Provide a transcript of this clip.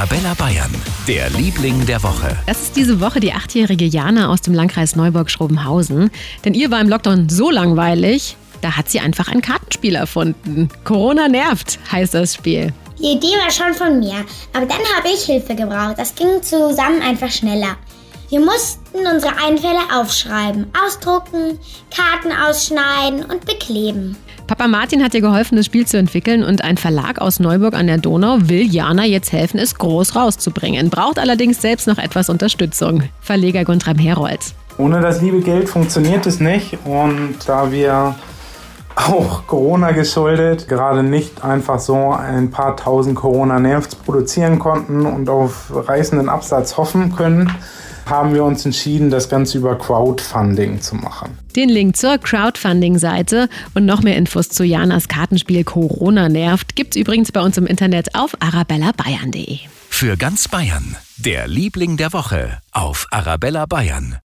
Arabella Bayern, der Liebling der Woche. Das ist diese Woche die achtjährige Jana aus dem Landkreis Neuburg-Schrobenhausen. Denn ihr war im Lockdown so langweilig, da hat sie einfach ein Kartenspiel erfunden. Corona nervt, heißt das Spiel. Die Idee war schon von mir, aber dann habe ich Hilfe gebraucht. Das ging zusammen einfach schneller. Wir mussten unsere Einfälle aufschreiben, ausdrucken, Karten ausschneiden und bekleben. Papa Martin hat ihr geholfen, das Spiel zu entwickeln und ein Verlag aus Neuburg an der Donau will Jana jetzt helfen, es groß rauszubringen. Braucht allerdings selbst noch etwas Unterstützung. Verleger Guntram Herold. Ohne das liebe Geld funktioniert es nicht und da wir auch Corona geschuldet, gerade nicht einfach so ein paar tausend Corona-Nervs produzieren konnten und auf reißenden Absatz hoffen können, haben wir uns entschieden, das Ganze über Crowdfunding zu machen. Den Link zur Crowdfunding-Seite und noch mehr Infos zu Janas Kartenspiel Corona nervt gibt's übrigens bei uns im Internet auf arabellabayern.de. Für ganz Bayern, der Liebling der Woche auf Arabella Bayern.